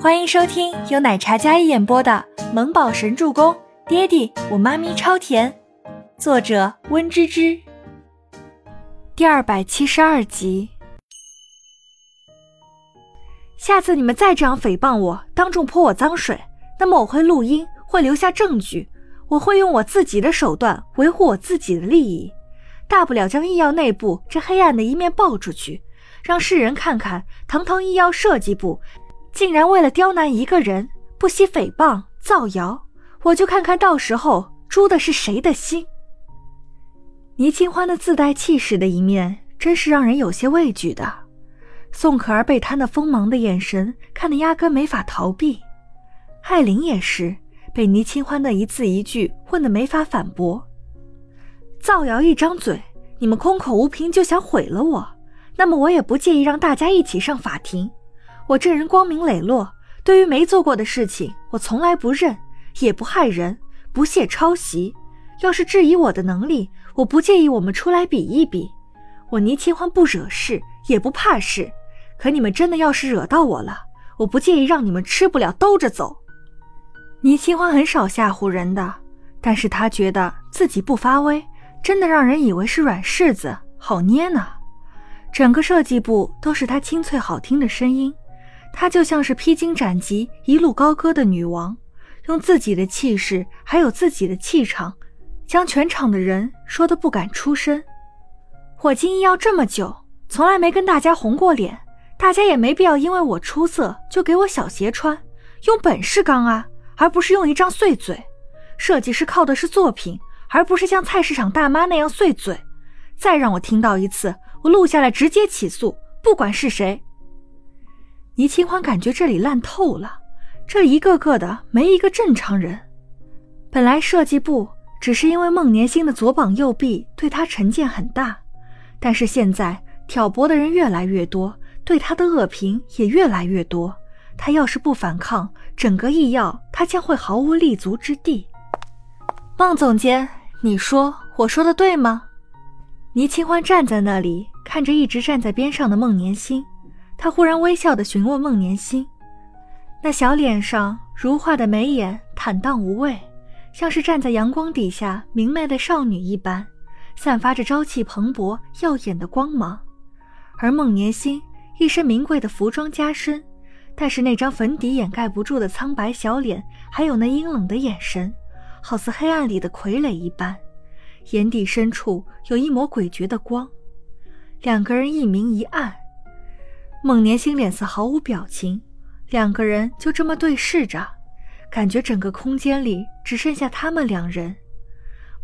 欢迎收听由奶茶嘉一演播的《萌宝神助攻》，爹地我妈咪超甜，作者温芝芝。第二百七十二集。下次你们再这样诽谤我，当众泼我脏水，那么我会录音，会留下证据，我会用我自己的手段维护我自己的利益，大不了将医药内部这黑暗的一面爆出去，让世人看看堂堂医药设计部。竟然为了刁难一个人，不惜诽谤造谣，我就看看到时候诛的是谁的心。倪清欢的自带气势的一面，真是让人有些畏惧的。宋可儿被他那锋芒的眼神看得压根没法逃避，艾琳也是被倪清欢的一字一句问得没法反驳。造谣一张嘴，你们空口无凭就想毁了我，那么我也不介意让大家一起上法庭。我这人光明磊落，对于没做过的事情，我从来不认，也不害人，不屑抄袭。要是质疑我的能力，我不介意我们出来比一比。我倪清欢不惹事，也不怕事。可你们真的要是惹到我了，我不介意让你们吃不了兜着走。倪清欢很少吓唬人的，但是他觉得自己不发威，真的让人以为是软柿子，好捏呢。整个设计部都是他清脆好听的声音。她就像是披荆斩棘、一路高歌的女王，用自己的气势还有自己的气场，将全场的人说的不敢出声。我进医药这么久，从来没跟大家红过脸，大家也没必要因为我出色就给我小鞋穿，用本事刚啊，而不是用一张碎嘴。设计师靠的是作品，而不是像菜市场大妈那样碎嘴。再让我听到一次，我录下来直接起诉，不管是谁。倪清欢感觉这里烂透了，这一个个的没一个正常人。本来设计部只是因为孟年星的左膀右臂对他成见很大，但是现在挑拨的人越来越多，对他的恶评也越来越多。他要是不反抗，整个医药他将会毫无立足之地。孟总监，你说我说的对吗？倪清欢站在那里，看着一直站在边上的孟年星。他忽然微笑地询问孟年心，那小脸上如画的眉眼坦荡无畏，像是站在阳光底下明媚的少女一般，散发着朝气蓬勃、耀眼的光芒。而孟年心一身名贵的服装加身，但是那张粉底掩盖不住的苍白小脸，还有那阴冷的眼神，好似黑暗里的傀儡一般，眼底深处有一抹诡谲的光。两个人一明一暗。孟年星脸色毫无表情，两个人就这么对视着，感觉整个空间里只剩下他们两人。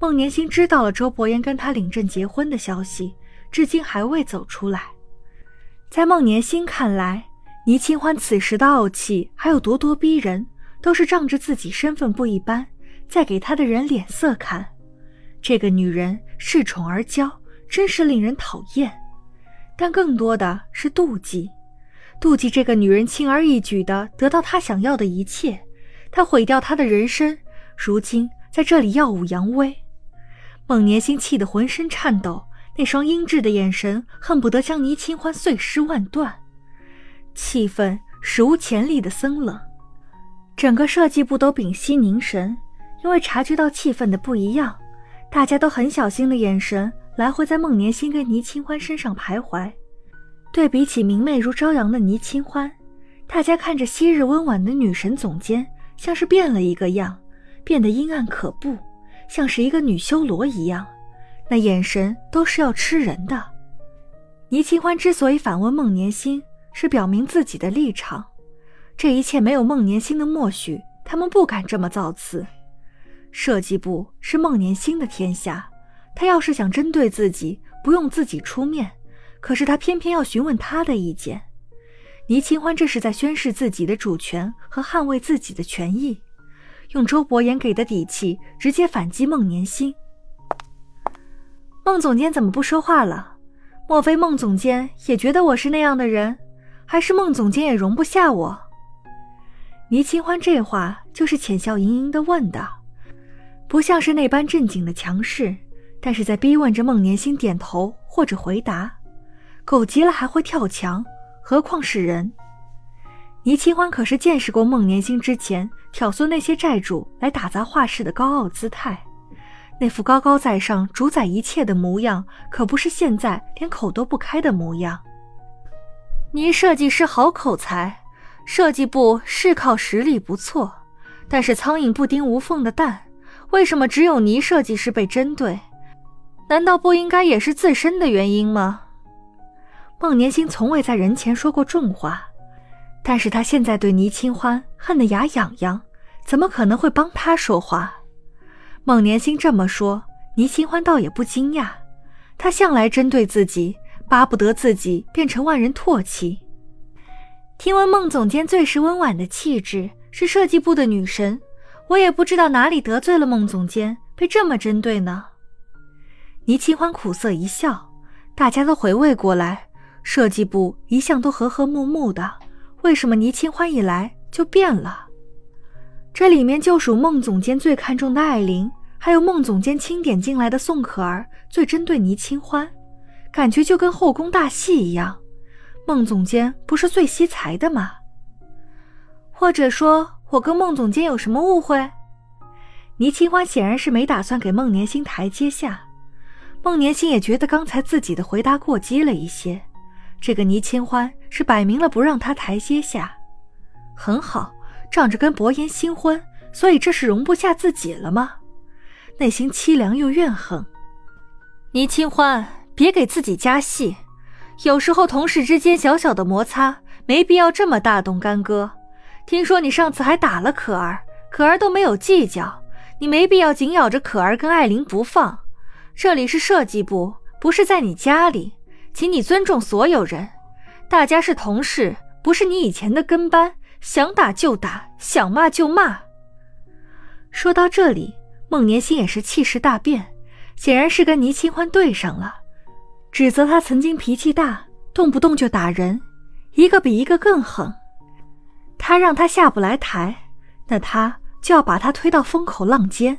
孟年星知道了周伯言跟他领证结婚的消息，至今还未走出来。在孟年星看来，倪清欢此时的傲气还有咄咄逼人，都是仗着自己身份不一般，在给他的人脸色看。这个女人恃宠而骄，真是令人讨厌。但更多的是妒忌，妒忌这个女人轻而易举的得到他想要的一切，他毁掉他的人生，如今在这里耀武扬威。孟年星气得浑身颤抖，那双阴鸷的眼神恨不得将倪清欢碎尸万段，气氛史无前例的森冷，整个设计部都屏息凝神，因为察觉到气氛的不一样，大家都很小心的眼神。来回在孟年星跟倪清欢身上徘徊，对比起明媚如朝阳的倪清欢，大家看着昔日温婉的女神总监，像是变了一个样，变得阴暗可怖，像是一个女修罗一样，那眼神都是要吃人的。倪清欢之所以反问孟年星，是表明自己的立场，这一切没有孟年星的默许，他们不敢这么造次。设计部是孟年星的天下。他要是想针对自己，不用自己出面，可是他偏偏要询问他的意见。倪清欢这是在宣示自己的主权和捍卫自己的权益，用周伯言给的底气直接反击孟年星。孟总监怎么不说话了？莫非孟总监也觉得我是那样的人，还是孟总监也容不下我？倪清欢这话就是浅笑盈盈的问的，不像是那般正经的强势。但是在逼问着孟年星点头或者回答，狗急了还会跳墙，何况是人？倪清欢可是见识过孟年星之前挑唆那些债主来打砸画室的高傲姿态，那副高高在上、主宰一切的模样，可不是现在连口都不开的模样。倪设计师好口才，设计部是靠实力不错，但是苍蝇不叮无缝的蛋，为什么只有倪设计师被针对？难道不应该也是自身的原因吗？孟年星从未在人前说过重话。但是他现在对倪清欢恨得牙痒痒，怎么可能会帮他说话？孟年星这么说，倪清欢倒也不惊讶。他向来针对自己，巴不得自己变成万人唾弃。听闻孟总监最是温婉的气质，是设计部的女神，我也不知道哪里得罪了孟总监，被这么针对呢？倪清欢苦涩一笑，大家都回味过来，设计部一向都和和睦睦的。为什么倪清欢一来就变了？这里面就属孟总监最看重的艾琳，还有孟总监钦点进来的宋可儿最针对倪清欢，感觉就跟后宫大戏一样。孟总监不是最惜才的吗？或者说我跟孟总监有什么误会？倪清欢显然是没打算给孟年星台阶下，孟年星也觉得刚才自己的回答过激了一些。这个倪清欢是摆明了不让他台阶下，很好，仗着跟薄言新婚，所以这是容不下自己了吗？内心凄凉又怨恨。倪清欢，别给自己加戏，有时候同事之间小小的摩擦，没必要这么大动干戈。听说你上次还打了可儿，可儿都没有计较，你没必要紧咬着可儿跟艾琳不放。这里是设计部，不是在你家里。请你尊重所有人，大家是同事，不是你以前的跟班，想打就打，想骂就骂。说到这里，孟年心也是气势大变，显然是跟倪清欢对上了，指责他曾经脾气大，动不动就打人，一个比一个更狠。他让他下不来台，那他就要把他推到风口浪尖。